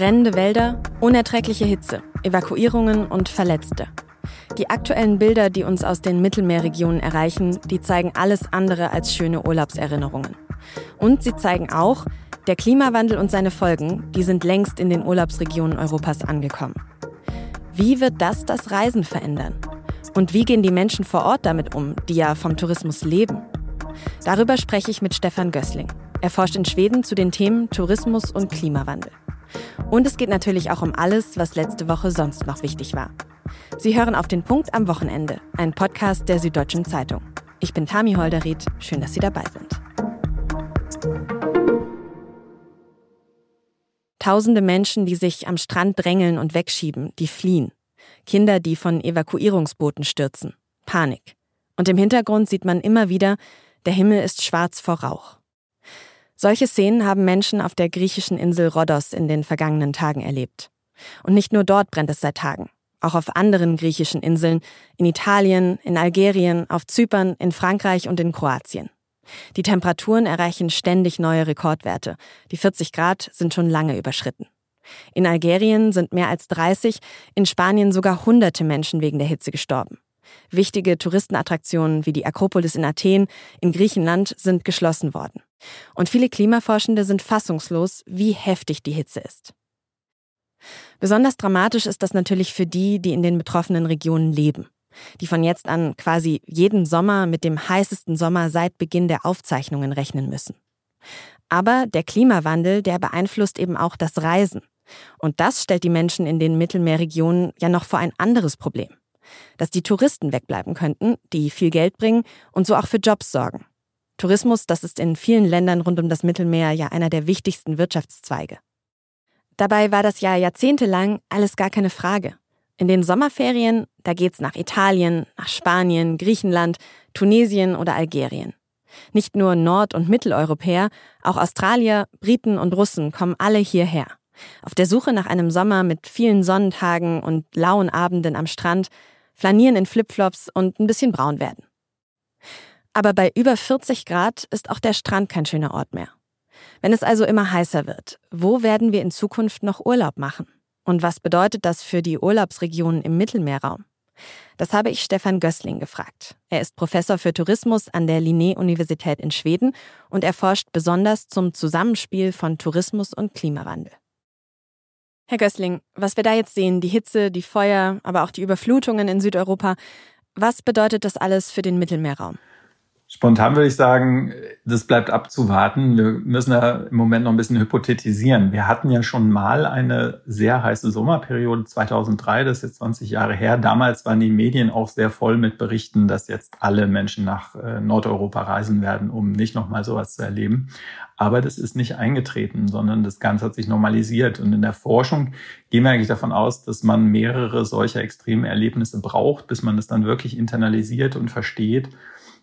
Brennende Wälder, unerträgliche Hitze, Evakuierungen und Verletzte. Die aktuellen Bilder, die uns aus den Mittelmeerregionen erreichen, die zeigen alles andere als schöne Urlaubserinnerungen. Und sie zeigen auch, der Klimawandel und seine Folgen, die sind längst in den Urlaubsregionen Europas angekommen. Wie wird das das Reisen verändern? Und wie gehen die Menschen vor Ort damit um, die ja vom Tourismus leben? Darüber spreche ich mit Stefan Gößling. Er forscht in Schweden zu den Themen Tourismus und Klimawandel. Und es geht natürlich auch um alles, was letzte Woche sonst noch wichtig war. Sie hören auf den Punkt am Wochenende, ein Podcast der Süddeutschen Zeitung. Ich bin Tami Holderried, schön, dass Sie dabei sind. Tausende Menschen, die sich am Strand drängeln und wegschieben, die fliehen. Kinder, die von Evakuierungsbooten stürzen. Panik. Und im Hintergrund sieht man immer wieder, der Himmel ist schwarz vor Rauch. Solche Szenen haben Menschen auf der griechischen Insel Rhodos in den vergangenen Tagen erlebt. Und nicht nur dort brennt es seit Tagen. Auch auf anderen griechischen Inseln, in Italien, in Algerien, auf Zypern, in Frankreich und in Kroatien. Die Temperaturen erreichen ständig neue Rekordwerte. Die 40 Grad sind schon lange überschritten. In Algerien sind mehr als 30, in Spanien sogar hunderte Menschen wegen der Hitze gestorben. Wichtige Touristenattraktionen wie die Akropolis in Athen in Griechenland sind geschlossen worden. Und viele Klimaforschende sind fassungslos, wie heftig die Hitze ist. Besonders dramatisch ist das natürlich für die, die in den betroffenen Regionen leben die von jetzt an quasi jeden Sommer mit dem heißesten Sommer seit Beginn der Aufzeichnungen rechnen müssen. Aber der Klimawandel, der beeinflusst eben auch das Reisen. Und das stellt die Menschen in den Mittelmeerregionen ja noch vor ein anderes Problem. Dass die Touristen wegbleiben könnten, die viel Geld bringen und so auch für Jobs sorgen. Tourismus, das ist in vielen Ländern rund um das Mittelmeer ja einer der wichtigsten Wirtschaftszweige. Dabei war das ja jahrzehntelang alles gar keine Frage. In den Sommerferien, da geht's nach Italien, nach Spanien, Griechenland, Tunesien oder Algerien. Nicht nur Nord- und Mitteleuropäer, auch Australier, Briten und Russen kommen alle hierher. Auf der Suche nach einem Sommer mit vielen Sonnentagen und lauen Abenden am Strand, flanieren in Flipflops und ein bisschen braun werden. Aber bei über 40 Grad ist auch der Strand kein schöner Ort mehr. Wenn es also immer heißer wird, wo werden wir in Zukunft noch Urlaub machen? Und was bedeutet das für die Urlaubsregionen im Mittelmeerraum? Das habe ich Stefan Gößling gefragt. Er ist Professor für Tourismus an der Linné-Universität in Schweden und er forscht besonders zum Zusammenspiel von Tourismus und Klimawandel. Herr Gößling, was wir da jetzt sehen, die Hitze, die Feuer, aber auch die Überflutungen in Südeuropa, was bedeutet das alles für den Mittelmeerraum? Spontan würde ich sagen, das bleibt abzuwarten. Wir müssen da im Moment noch ein bisschen hypothetisieren. Wir hatten ja schon mal eine sehr heiße Sommerperiode 2003, das ist jetzt 20 Jahre her. Damals waren die Medien auch sehr voll mit Berichten, dass jetzt alle Menschen nach äh, Nordeuropa reisen werden, um nicht nochmal sowas zu erleben. Aber das ist nicht eingetreten, sondern das Ganze hat sich normalisiert. Und in der Forschung gehen wir eigentlich davon aus, dass man mehrere solcher extremen Erlebnisse braucht, bis man das dann wirklich internalisiert und versteht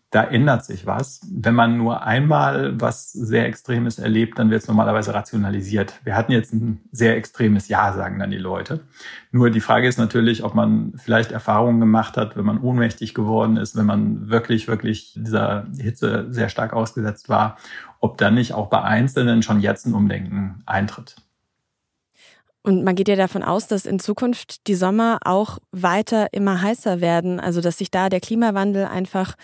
da ändert sich was. Wenn man nur einmal was sehr Extremes erlebt, dann wird es normalerweise rationalisiert. Wir hatten jetzt ein sehr extremes Jahr, sagen dann die Leute. Nur die Frage ist natürlich, ob man vielleicht Erfahrungen gemacht hat, wenn man ohnmächtig geworden ist, wenn man wirklich, wirklich dieser Hitze sehr stark ausgesetzt war, ob dann nicht auch bei Einzelnen schon jetzt ein Umdenken eintritt. Und man geht ja davon aus, dass in Zukunft die Sommer auch weiter immer heißer werden. Also dass sich da der Klimawandel einfach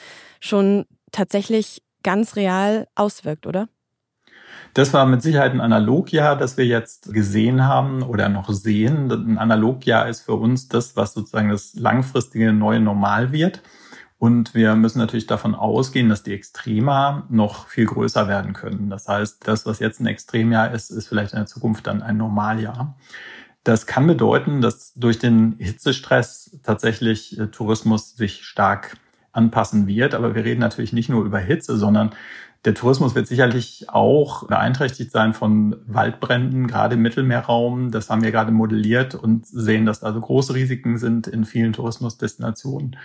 schon tatsächlich ganz real auswirkt, oder? Das war mit Sicherheit ein Analogjahr, das wir jetzt gesehen haben oder noch sehen. Ein Analogjahr ist für uns das, was sozusagen das langfristige neue Normal wird. Und wir müssen natürlich davon ausgehen, dass die Extrema noch viel größer werden können. Das heißt, das, was jetzt ein Extremjahr ist, ist vielleicht in der Zukunft dann ein Normaljahr. Das kann bedeuten, dass durch den Hitzestress tatsächlich äh, Tourismus sich stark anpassen wird. Aber wir reden natürlich nicht nur über Hitze, sondern der Tourismus wird sicherlich auch beeinträchtigt sein von Waldbränden, gerade im Mittelmeerraum. Das haben wir gerade modelliert und sehen, dass da so große Risiken sind in vielen Tourismusdestinationen.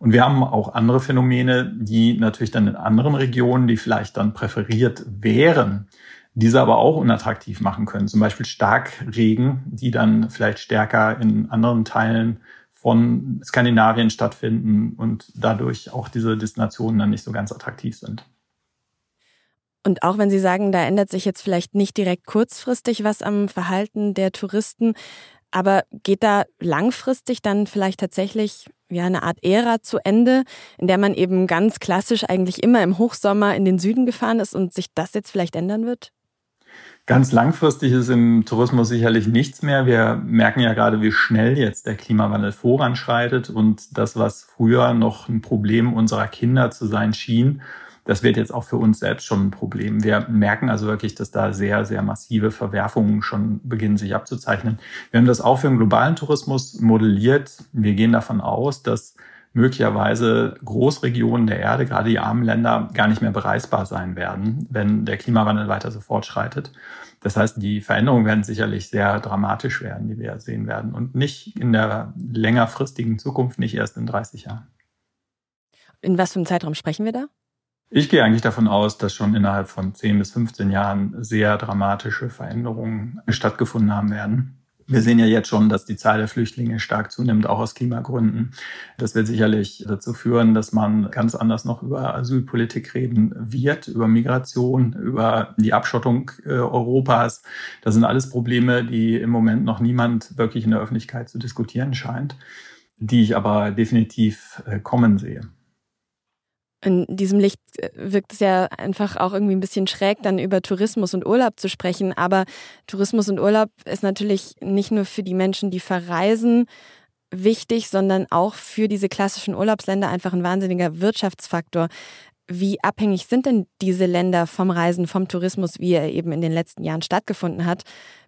Und wir haben auch andere Phänomene, die natürlich dann in anderen Regionen, die vielleicht dann präferiert wären, diese aber auch unattraktiv machen können. Zum Beispiel Starkregen, die dann vielleicht stärker in anderen Teilen von Skandinavien stattfinden und dadurch auch diese Destinationen dann nicht so ganz attraktiv sind. Und auch wenn Sie sagen, da ändert sich jetzt vielleicht nicht direkt kurzfristig was am Verhalten der Touristen, aber geht da langfristig dann vielleicht tatsächlich ja eine Art Ära zu Ende, in der man eben ganz klassisch eigentlich immer im Hochsommer in den Süden gefahren ist und sich das jetzt vielleicht ändern wird? Ganz langfristig ist im Tourismus sicherlich nichts mehr. Wir merken ja gerade, wie schnell jetzt der Klimawandel voranschreitet und das, was früher noch ein Problem unserer Kinder zu sein schien, das wird jetzt auch für uns selbst schon ein Problem. Wir merken also wirklich, dass da sehr, sehr massive Verwerfungen schon beginnen sich abzuzeichnen. Wir haben das auch für den globalen Tourismus modelliert. Wir gehen davon aus, dass möglicherweise Großregionen der Erde, gerade die armen Länder, gar nicht mehr bereisbar sein werden, wenn der Klimawandel weiter so fortschreitet. Das heißt, die Veränderungen werden sicherlich sehr dramatisch werden, die wir sehen werden und nicht in der längerfristigen Zukunft, nicht erst in 30 Jahren. In was für einem Zeitraum sprechen wir da? Ich gehe eigentlich davon aus, dass schon innerhalb von 10 bis 15 Jahren sehr dramatische Veränderungen stattgefunden haben werden. Wir sehen ja jetzt schon, dass die Zahl der Flüchtlinge stark zunimmt, auch aus Klimagründen. Das wird sicherlich dazu führen, dass man ganz anders noch über Asylpolitik reden wird, über Migration, über die Abschottung äh, Europas. Das sind alles Probleme, die im Moment noch niemand wirklich in der Öffentlichkeit zu diskutieren scheint, die ich aber definitiv äh, kommen sehe in diesem Licht äh, wirkt es ja einfach auch irgendwie ein bisschen schräg, dann über Tourismus und Urlaub zu sprechen. Aber Tourismus und Urlaub ist natürlich nicht nur für die Menschen, die verreisen, wichtig, sondern auch für diese klassischen Urlaubsländer einfach ein wahnsinniger Wirtschaftsfaktor. Wie abhängig sind denn diese Länder vom Reisen, vom Tourismus, wie er eben in den letzten Jahren stattgefunden hat,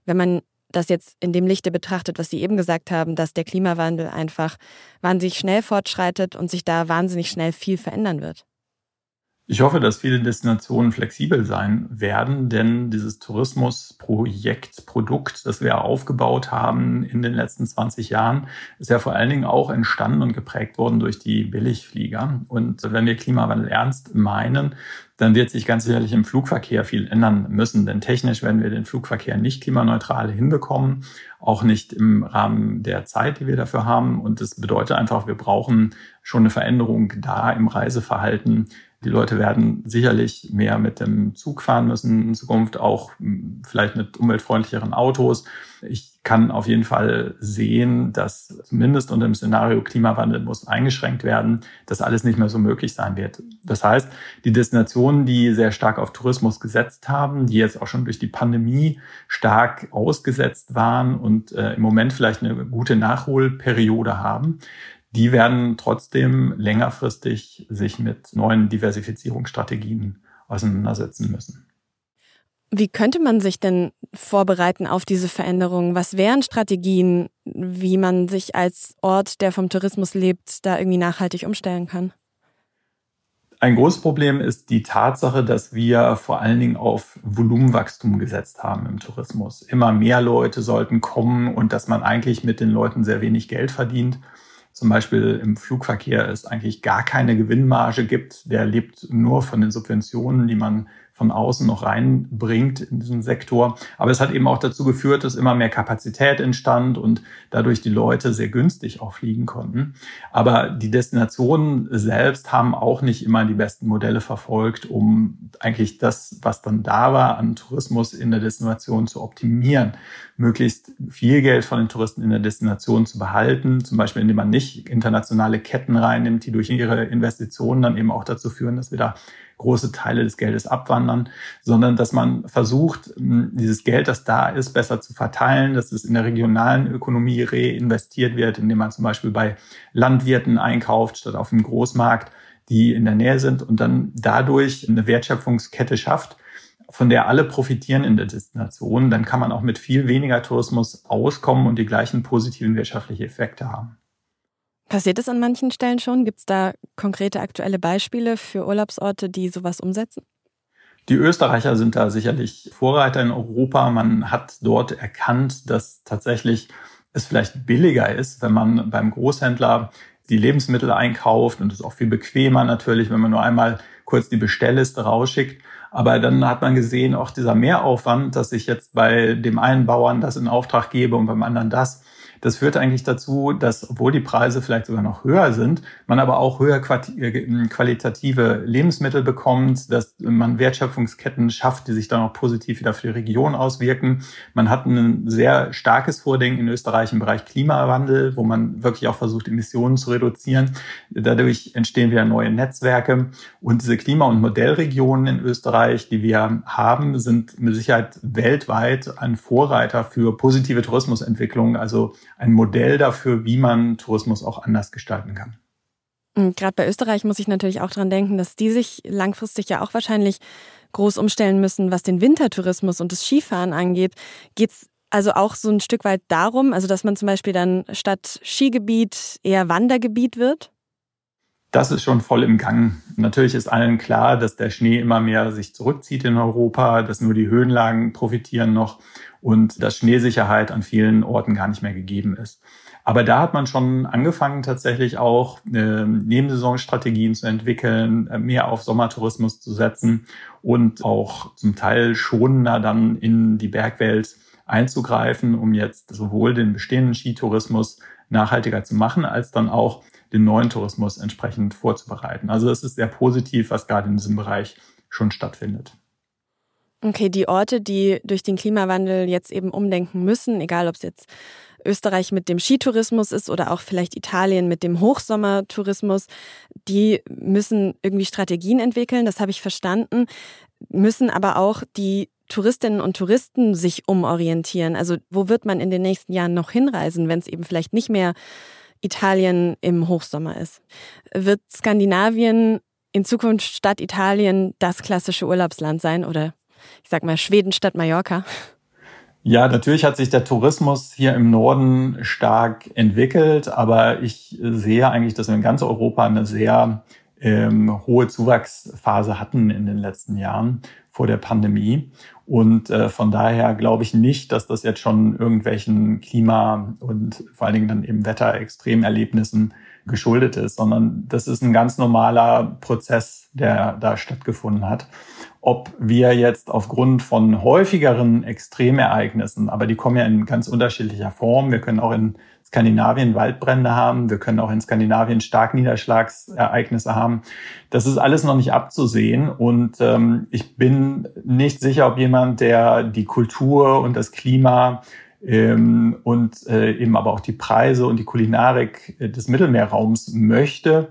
wenn man das jetzt in dem Lichte betrachtet, was Sie eben gesagt haben, dass der Klimawandel einfach wahnsinnig schnell fortschreitet und sich da wahnsinnig schnell viel verändern wird? Ich hoffe, dass viele Destinationen flexibel sein werden, denn dieses Tourismusprojekt, Produkt, das wir aufgebaut haben in den letzten 20 Jahren, ist ja vor allen Dingen auch entstanden und geprägt worden durch die Billigflieger. Und wenn wir Klimawandel ernst meinen, dann wird sich ganz sicherlich im Flugverkehr viel ändern müssen, denn technisch werden wir den Flugverkehr nicht klimaneutral hinbekommen, auch nicht im Rahmen der Zeit, die wir dafür haben. Und das bedeutet einfach, wir brauchen schon eine Veränderung da im Reiseverhalten, die Leute werden sicherlich mehr mit dem Zug fahren müssen in Zukunft, auch vielleicht mit umweltfreundlicheren Autos. Ich kann auf jeden Fall sehen, dass zumindest unter dem Szenario Klimawandel muss eingeschränkt werden, dass alles nicht mehr so möglich sein wird. Das heißt, die Destinationen, die sehr stark auf Tourismus gesetzt haben, die jetzt auch schon durch die Pandemie stark ausgesetzt waren und äh, im Moment vielleicht eine gute Nachholperiode haben, die werden trotzdem längerfristig sich mit neuen Diversifizierungsstrategien auseinandersetzen müssen. Wie könnte man sich denn vorbereiten auf diese Veränderungen? Was wären Strategien, wie man sich als Ort, der vom Tourismus lebt, da irgendwie nachhaltig umstellen kann? Ein großes Problem ist die Tatsache, dass wir vor allen Dingen auf Volumenwachstum gesetzt haben im Tourismus. Immer mehr Leute sollten kommen und dass man eigentlich mit den Leuten sehr wenig Geld verdient zum Beispiel im Flugverkehr es eigentlich gar keine Gewinnmarge gibt. Der lebt nur von den Subventionen, die man von außen noch reinbringt in diesen Sektor. Aber es hat eben auch dazu geführt, dass immer mehr Kapazität entstand und dadurch die Leute sehr günstig auch fliegen konnten. Aber die Destinationen selbst haben auch nicht immer die besten Modelle verfolgt, um eigentlich das, was dann da war, an Tourismus in der Destination zu optimieren. Möglichst viel Geld von den Touristen in der Destination zu behalten, zum Beispiel indem man nicht internationale Ketten reinnimmt, die durch ihre Investitionen dann eben auch dazu führen, dass wir da große Teile des Geldes abwandern, sondern dass man versucht, dieses Geld, das da ist, besser zu verteilen, dass es in der regionalen Ökonomie reinvestiert wird, indem man zum Beispiel bei Landwirten einkauft, statt auf dem Großmarkt, die in der Nähe sind und dann dadurch eine Wertschöpfungskette schafft, von der alle profitieren in der Destination, dann kann man auch mit viel weniger Tourismus auskommen und die gleichen positiven wirtschaftlichen Effekte haben. Passiert es an manchen Stellen schon? Gibt es da konkrete aktuelle Beispiele für Urlaubsorte, die sowas umsetzen? Die Österreicher sind da sicherlich Vorreiter in Europa. Man hat dort erkannt, dass tatsächlich es vielleicht billiger ist, wenn man beim Großhändler die Lebensmittel einkauft und es ist auch viel bequemer natürlich, wenn man nur einmal kurz die Bestellliste rausschickt. Aber dann hat man gesehen, auch dieser Mehraufwand, dass ich jetzt bei dem einen Bauern das in Auftrag gebe und beim anderen das, Das führt eigentlich dazu, dass, obwohl die Preise vielleicht sogar noch höher sind, man aber auch höher äh, qualitative Lebensmittel bekommt, dass man Wertschöpfungsketten schafft, die sich dann auch positiv wieder für die Region auswirken. Man hat ein sehr starkes Vordenken in Österreich im Bereich Klimawandel, wo man wirklich auch versucht, Emissionen zu reduzieren. Dadurch entstehen wieder neue Netzwerke. Und diese Klima- und Modellregionen in Österreich, die wir haben, sind mit Sicherheit weltweit ein Vorreiter für positive Tourismusentwicklung, also ein Modell dafür, wie man Tourismus auch anders gestalten kann. Gerade bei Österreich muss ich natürlich auch dran denken, dass die sich langfristig ja auch wahrscheinlich groß umstellen müssen, was den Wintertourismus und das Skifahren angeht. Geht es also auch so ein Stück weit darum, also dass man zum Beispiel dann statt Skigebiet eher Wandergebiet wird? Das ist schon voll im Gang. Natürlich ist allen klar, dass der Schnee immer mehr sich zurückzieht in Europa, dass nur die Höhenlagen profitieren noch und dass Schneesicherheit an vielen Orten gar nicht mehr gegeben ist. Aber da hat man schon angefangen, tatsächlich auch äh, Nebensaisonstrategien zu entwickeln, äh, mehr auf Sommertourismus zu setzen und auch zum Teil schonender dann in die Bergwelt einzugreifen, um jetzt sowohl den bestehenden Skitourismus nachhaltiger zu machen, als dann auch den neuen Tourismus entsprechend vorzubereiten. Also es ist sehr positiv, was gerade in diesem Bereich schon stattfindet. Okay, die Orte, die durch den Klimawandel jetzt eben umdenken müssen, egal ob es jetzt Österreich mit dem Skitourismus ist oder auch vielleicht Italien mit dem Hochsommertourismus, die müssen irgendwie Strategien entwickeln, das habe ich verstanden, müssen aber auch die Touristinnen und Touristen sich umorientieren. Also wo wird man in den nächsten Jahren noch hinreisen, wenn es eben vielleicht nicht mehr Italien im Hochsommer ist? Wird Skandinavien in Zukunft statt Italien das klassische Urlaubsland sein oder ich sag mal Schweden statt Mallorca? Ja, natürlich hat sich der Tourismus hier im Norden stark entwickelt, aber ich sehe eigentlich, dass wir in ganz Europa eine sehr ähm, hohe Zuwachsphase hatten in den letzten Jahren vor der Pandemie. Und äh, von daher glaube ich nicht, dass das jetzt schon irgendwelchen Klima- und vor allen Dingen dann eben Wetterextremerlebnissen geschuldet ist, sondern das ist ein ganz normaler Prozess, der da stattgefunden hat. Ob wir jetzt aufgrund von häufigeren Extremereignissen, aber die kommen ja in ganz unterschiedlicher Form, wir können auch in Skandinavien Waldbrände haben, wir können auch in Skandinavien Starkniederschlagsereignisse haben. Das ist alles noch nicht abzusehen und ähm, ich bin nicht sicher, ob jemand, der die Kultur und das Klima ähm, und äh, eben aber auch die Preise und die Kulinarik äh, des Mittelmeerraums möchte,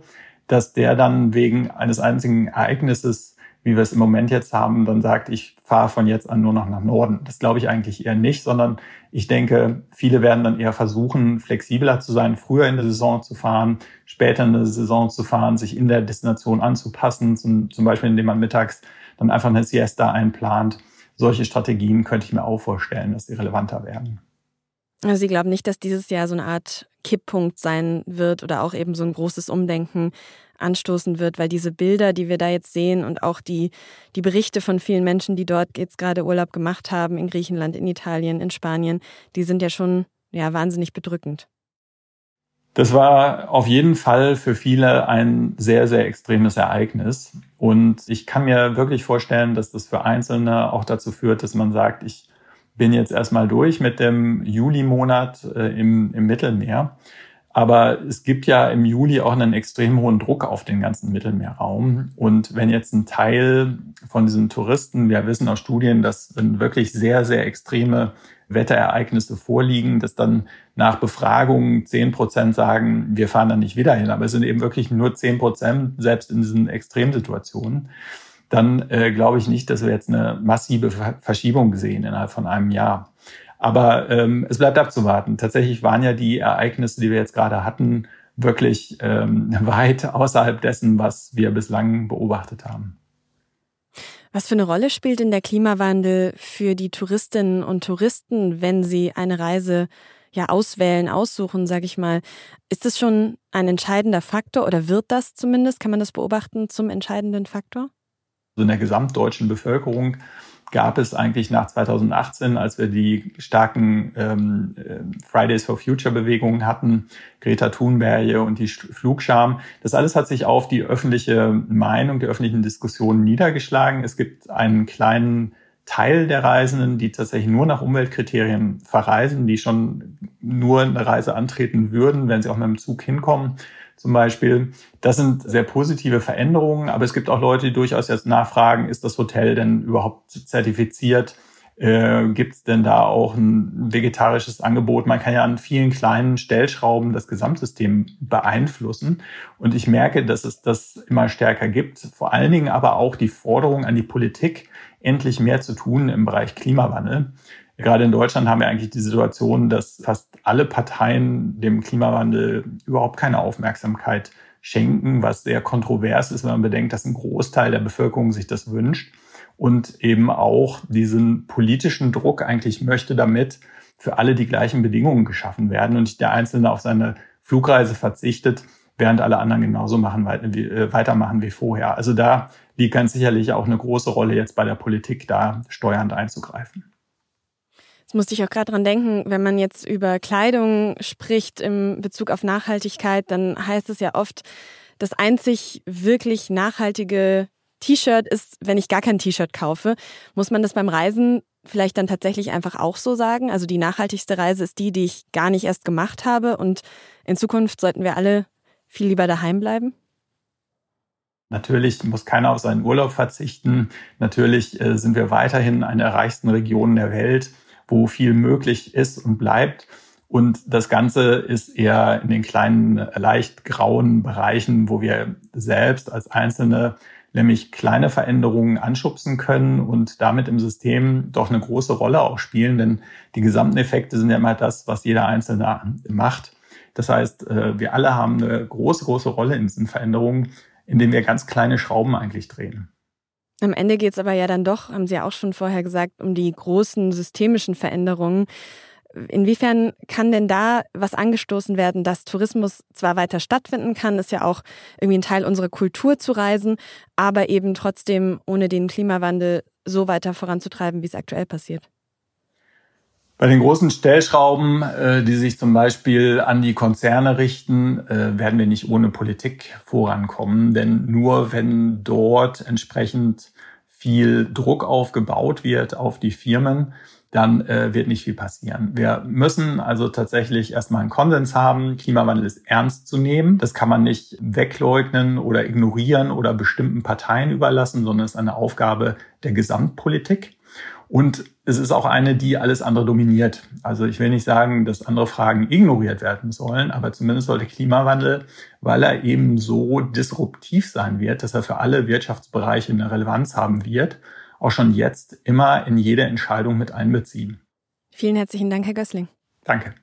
dass der dann wegen eines einzigen Ereignisses wie wir es im Moment jetzt haben, dann sagt, ich fahre von jetzt an nur noch nach Norden. Das glaube ich eigentlich eher nicht, sondern ich denke, viele werden dann eher versuchen, flexibler zu sein, früher in der Saison zu fahren, später in der Saison zu fahren, sich in der Destination anzupassen, zum, zum Beispiel indem man mittags dann einfach eine Siesta einplant. Solche Strategien könnte ich mir auch vorstellen, dass sie relevanter werden. Also Sie glauben nicht, dass dieses Jahr so eine Art Kipppunkt sein wird oder auch eben so ein großes Umdenken anstoßen wird, weil diese Bilder, die wir da jetzt sehen und auch die, die Berichte von vielen Menschen, die dort jetzt gerade Urlaub gemacht haben, in Griechenland, in Italien, in Spanien, die sind ja schon ja, wahnsinnig bedrückend. Das war auf jeden Fall für viele ein sehr, sehr extremes Ereignis. Und ich kann mir wirklich vorstellen, dass das für Einzelne auch dazu führt, dass man sagt, ich bin jetzt erstmal durch mit dem Juli-Monat äh, im, im Mittelmeer aber es gibt ja im Juli auch einen extrem hohen Druck auf den ganzen Mittelmeerraum. Und wenn jetzt ein Teil von diesen Touristen, wir wissen aus Studien, dass wirklich sehr, sehr extreme Wetterereignisse vorliegen, dass dann nach Befragungen zehn Prozent sagen, wir fahren da nicht wieder hin. Aber es sind eben wirklich nur zehn Prozent, selbst in diesen Extremsituationen. Dann äh, glaube ich nicht, dass wir jetzt eine massive Verschiebung sehen innerhalb von einem Jahr. Aber ähm, es bleibt abzuwarten. Tatsächlich waren ja die Ereignisse, die wir jetzt gerade hatten, wirklich ähm, weit außerhalb dessen, was wir bislang beobachtet haben. Was für eine Rolle spielt denn der Klimawandel für die Touristinnen und Touristen, wenn sie eine Reise ja auswählen, aussuchen, sage ich mal? Ist das schon ein entscheidender Faktor oder wird das zumindest, kann man das beobachten, zum entscheidenden Faktor? in der gesamtdeutschen Bevölkerung gab es eigentlich nach 2018, als wir die starken ähm, äh, Fridays for Future Bewegungen hatten, Greta Thunberg und die Flugscham. Das alles hat sich auf die öffentliche Meinung, die öffentlichen Diskussionen niedergeschlagen. Es gibt einen kleinen Teil der Reisenden, die tatsächlich nur nach Umweltkriterien verreisen, die schon nur eine Reise antreten würden, wenn sie auch mit dem Zug hinkommen zum Beispiel. Das sind sehr positive Veränderungen, aber es gibt auch Leute, die durchaus jetzt nachfragen, ist das Hotel denn überhaupt zertifiziert? Äh, Gibt es denn da auch ein vegetarisches Angebot? Man kann ja an vielen kleinen Stellschrauben das Gesamtsystem beeinflussen. Und ich merke, dass es das immer stärker gibt. Vor allen Dingen aber auch die Forderung an die Politik, endlich mehr zu tun im Bereich Klimawandel. Gerade in Deutschland haben wir eigentlich die Situation, dass fast alle Parteien dem Klimawandel überhaupt keine Aufmerksamkeit schenken, was sehr kontrovers ist, wenn man bedenkt, dass ein Großteil der Bevölkerung sich das wünscht und eben auch diesen politischen Druck eigentlich möchte, damit für alle die gleichen Bedingungen geschaffen werden und nicht der Einzelne auf seine Flugreise verzichtet, während alle anderen genauso machen, äh, weitermachen wie vorher. Also da liegt ganz sicherlich auch eine große Rolle jetzt bei der Politik, da steuernd einzugreifen. Musste ich auch gerade dran denken, wenn man jetzt über Kleidung spricht im Bezug auf Nachhaltigkeit, dann heißt es ja oft, das einzig wirklich nachhaltige T-Shirt ist, wenn ich gar kein T-Shirt kaufe. Muss man das beim Reisen vielleicht dann tatsächlich einfach auch so sagen? Also die nachhaltigste Reise ist die, die ich gar nicht erst gemacht habe und in Zukunft sollten wir alle viel lieber daheim bleiben? Natürlich muss keiner auf seinen Urlaub verzichten. Natürlich äh, sind wir weiterhin eine der reichsten Regionen der Welt, wo viel möglich ist und bleibt. Und das Ganze ist eher in den kleinen, leicht grauen Bereichen, wo wir selbst als Einzelne nämlich kleine Veränderungen anschubsen können und damit im System doch eine große Rolle auch spielen, denn die gesamten Effekte sind ja immer das, was jeder Einzelne macht. Das heißt, äh, wir alle haben eine große, große Rolle in diesen Veränderungen, indem wir ganz kleine Schrauben eigentlich drehen. Am Ende geht es aber ja dann doch, haben Sie ja auch schon vorher gesagt, um die großen systemischen Veränderungen. Inwiefern kann denn da was angestoßen werden, dass Tourismus zwar weiter stattfinden kann, ist ja auch irgendwie ein Teil unserer Kultur zu reisen, aber eben trotzdem ohne den Klimawandel so weiter voranzutreiben, wie es aktuell passiert? Bei den großen Stellschrauben, äh, die sich zum Beispiel an die Konzerne richten, äh, werden wir nicht ohne Politik vorankommen. Denn nur wenn dort entsprechend viel Druck aufgebaut wird auf die Firmen, dann äh, wird nicht viel passieren. Wir müssen also tatsächlich erstmal einen Konsens haben. Klimawandel ist ernst zu nehmen. Das kann man nicht wegleugnen oder ignorieren oder bestimmten Parteien überlassen, sondern es ist eine Aufgabe der Gesamtpolitik. Und es ist auch eine, die alles andere dominiert. Also ich will nicht sagen, dass andere Fragen ignoriert werden sollen, aber zumindest sollte Klimawandel, weil er eben so disruptiv sein wird, dass er für alle Wirtschaftsbereiche eine Relevanz haben wird, auch schon jetzt immer in jede Entscheidung mit einbeziehen. Vielen herzlichen Dank, Herr Gößling. Danke.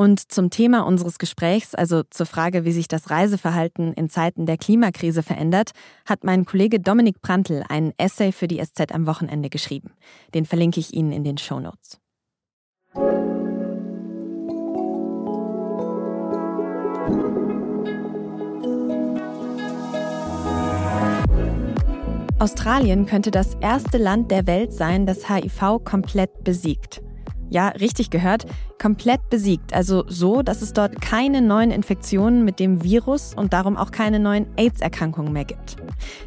Und zum Thema unseres Gesprächs, also zur Frage, wie sich das Reiseverhalten in Zeiten der Klimakrise verändert, hat mein Kollege Dominik Prantl einen Essay für die SZ am Wochenende geschrieben. Den verlinke ich Ihnen in den Show Notes. Australien könnte das erste Land der Welt sein, das HIV komplett besiegt. Ja, richtig gehört, komplett besiegt, also so, dass es dort keine neuen Infektionen mit dem Virus und darum auch keine neuen AIDS-Erkrankungen mehr gibt.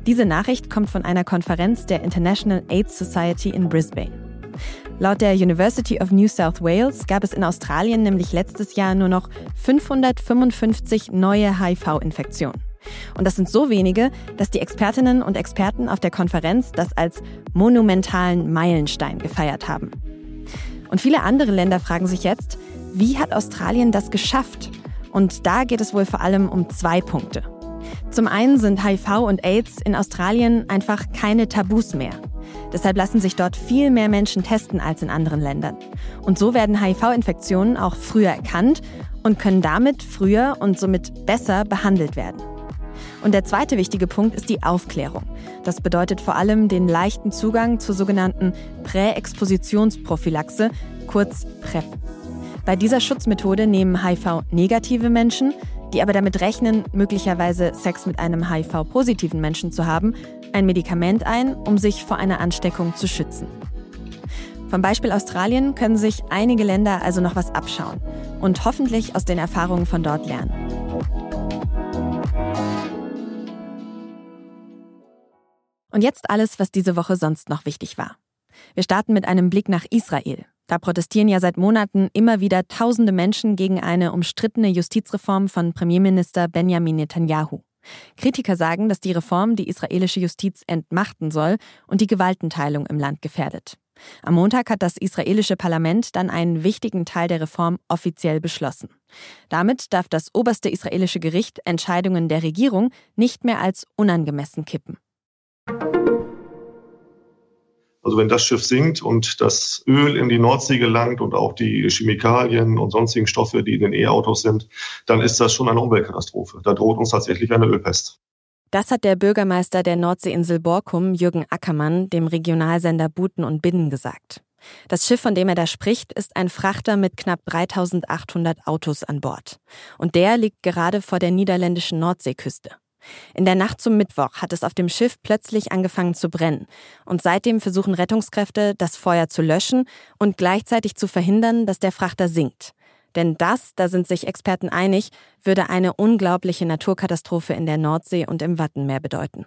Diese Nachricht kommt von einer Konferenz der International AIDS Society in Brisbane. Laut der University of New South Wales gab es in Australien nämlich letztes Jahr nur noch 555 neue HIV-Infektionen. Und das sind so wenige, dass die Expertinnen und Experten auf der Konferenz das als monumentalen Meilenstein gefeiert haben. Und viele andere Länder fragen sich jetzt, wie hat Australien das geschafft? Und da geht es wohl vor allem um zwei Punkte. Zum einen sind HIV und AIDS in Australien einfach keine Tabus mehr. Deshalb lassen sich dort viel mehr Menschen testen als in anderen Ländern. Und so werden HIV-Infektionen auch früher erkannt und können damit früher und somit besser behandelt werden. Und der zweite wichtige Punkt ist die Aufklärung. Das bedeutet vor allem den leichten Zugang zur sogenannten Präexpositionsprophylaxe, kurz PrEP. Bei dieser Schutzmethode nehmen HIV-negative Menschen, die aber damit rechnen, möglicherweise Sex mit einem HIV-positiven Menschen zu haben, ein Medikament ein, um sich vor einer Ansteckung zu schützen. Vom Beispiel Australien können sich einige Länder also noch was abschauen und hoffentlich aus den Erfahrungen von dort lernen. Und jetzt alles, was diese Woche sonst noch wichtig war. Wir starten mit einem Blick nach Israel. Da protestieren ja seit Monaten immer wieder tausende Menschen gegen eine umstrittene Justizreform von Premierminister Benjamin Netanyahu. Kritiker sagen, dass die Reform die israelische Justiz entmachten soll und die Gewaltenteilung im Land gefährdet. Am Montag hat das israelische Parlament dann einen wichtigen Teil der Reform offiziell beschlossen. Damit darf das oberste israelische Gericht Entscheidungen der Regierung nicht mehr als unangemessen kippen. Also wenn das Schiff sinkt und das Öl in die Nordsee gelangt und auch die Chemikalien und sonstigen Stoffe, die in den E-Autos sind, dann ist das schon eine Umweltkatastrophe. Da droht uns tatsächlich eine Ölpest. Das hat der Bürgermeister der Nordseeinsel Borkum, Jürgen Ackermann, dem Regionalsender Buten und Binnen gesagt. Das Schiff, von dem er da spricht, ist ein Frachter mit knapp 3800 Autos an Bord. Und der liegt gerade vor der niederländischen Nordseeküste. In der Nacht zum Mittwoch hat es auf dem Schiff plötzlich angefangen zu brennen. Und seitdem versuchen Rettungskräfte, das Feuer zu löschen und gleichzeitig zu verhindern, dass der Frachter sinkt. Denn das, da sind sich Experten einig, würde eine unglaubliche Naturkatastrophe in der Nordsee und im Wattenmeer bedeuten.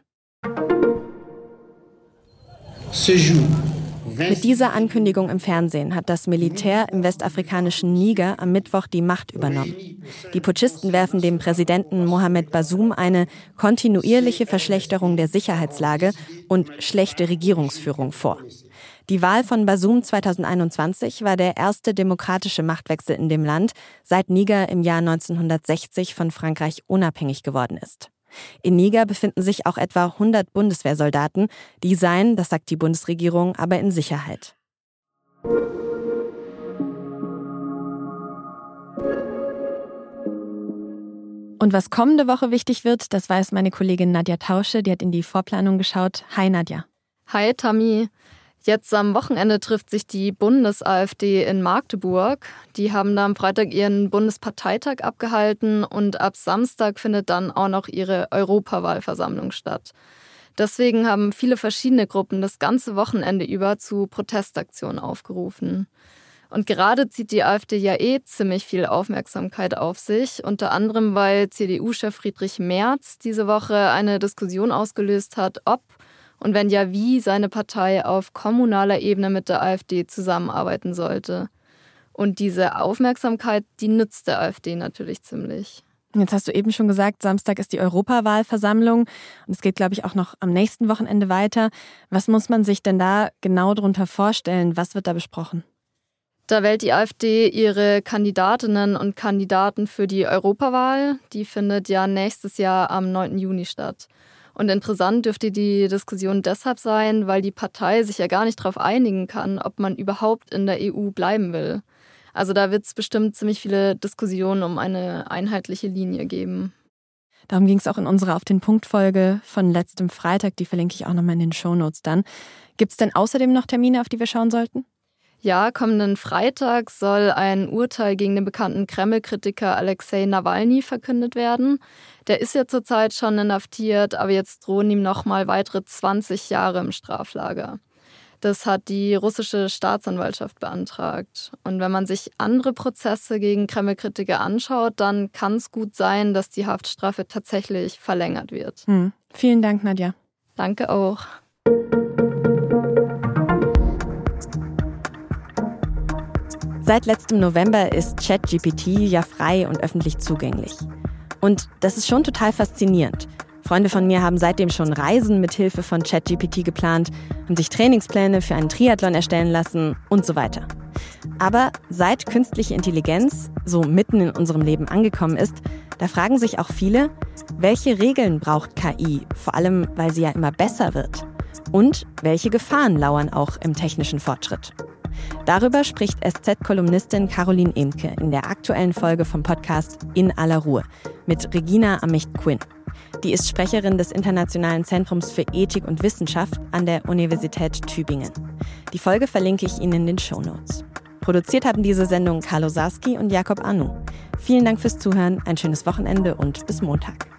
Mit dieser Ankündigung im Fernsehen hat das Militär im westafrikanischen Niger am Mittwoch die Macht übernommen. Die Putschisten werfen dem Präsidenten Mohamed Bazoum eine kontinuierliche Verschlechterung der Sicherheitslage und schlechte Regierungsführung vor. Die Wahl von Basum 2021 war der erste demokratische Machtwechsel in dem Land, seit Niger im Jahr 1960 von Frankreich unabhängig geworden ist. In Niger befinden sich auch etwa 100 Bundeswehrsoldaten, die seien, das sagt die Bundesregierung, aber in Sicherheit. Und was kommende Woche wichtig wird, das weiß meine Kollegin Nadja Tausche, die hat in die Vorplanung geschaut. Hi Nadja. Hi Tammy. Jetzt am Wochenende trifft sich die Bundes-AfD in Magdeburg. Die haben da am Freitag ihren Bundesparteitag abgehalten und ab Samstag findet dann auch noch ihre Europawahlversammlung statt. Deswegen haben viele verschiedene Gruppen das ganze Wochenende über zu Protestaktionen aufgerufen. Und gerade zieht die AfD ja eh ziemlich viel Aufmerksamkeit auf sich, unter anderem weil CDU-Chef Friedrich Merz diese Woche eine Diskussion ausgelöst hat, ob und wenn ja, wie seine Partei auf kommunaler Ebene mit der AfD zusammenarbeiten sollte. Und diese Aufmerksamkeit, die nützt der AfD natürlich ziemlich. Jetzt hast du eben schon gesagt, Samstag ist die Europawahlversammlung und es geht, glaube ich, auch noch am nächsten Wochenende weiter. Was muss man sich denn da genau darunter vorstellen? Was wird da besprochen? Da wählt die AfD ihre Kandidatinnen und Kandidaten für die Europawahl. Die findet ja nächstes Jahr am 9. Juni statt. Und interessant dürfte die Diskussion deshalb sein, weil die Partei sich ja gar nicht darauf einigen kann, ob man überhaupt in der EU bleiben will. Also da wird es bestimmt ziemlich viele Diskussionen um eine einheitliche Linie geben. Darum ging es auch in unserer Auf den Punkt Folge von letztem Freitag, die verlinke ich auch nochmal in den Shownotes dann. Gibt es denn außerdem noch Termine, auf die wir schauen sollten? Ja, kommenden Freitag soll ein Urteil gegen den bekannten Kreml-Kritiker Alexei Nawalny verkündet werden. Der ist ja zurzeit schon inhaftiert, aber jetzt drohen ihm nochmal weitere 20 Jahre im Straflager. Das hat die russische Staatsanwaltschaft beantragt. Und wenn man sich andere Prozesse gegen Kreml-Kritiker anschaut, dann kann es gut sein, dass die Haftstrafe tatsächlich verlängert wird. Hm. Vielen Dank, Nadja. Danke auch. Seit letztem November ist ChatGPT ja frei und öffentlich zugänglich. Und das ist schon total faszinierend. Freunde von mir haben seitdem schon Reisen mit Hilfe von ChatGPT geplant, haben sich Trainingspläne für einen Triathlon erstellen lassen und so weiter. Aber seit künstliche Intelligenz so mitten in unserem Leben angekommen ist, da fragen sich auch viele, welche Regeln braucht KI, vor allem weil sie ja immer besser wird? Und welche Gefahren lauern auch im technischen Fortschritt? Darüber spricht SZ-Kolumnistin Caroline Imke in der aktuellen Folge vom Podcast In aller Ruhe mit Regina Amicht-Quinn. Die ist Sprecherin des Internationalen Zentrums für Ethik und Wissenschaft an der Universität Tübingen. Die Folge verlinke ich Ihnen in den Show Notes. Produziert haben diese Sendung Carlo Sarski und Jakob Anu. Vielen Dank fürs Zuhören, ein schönes Wochenende und bis Montag.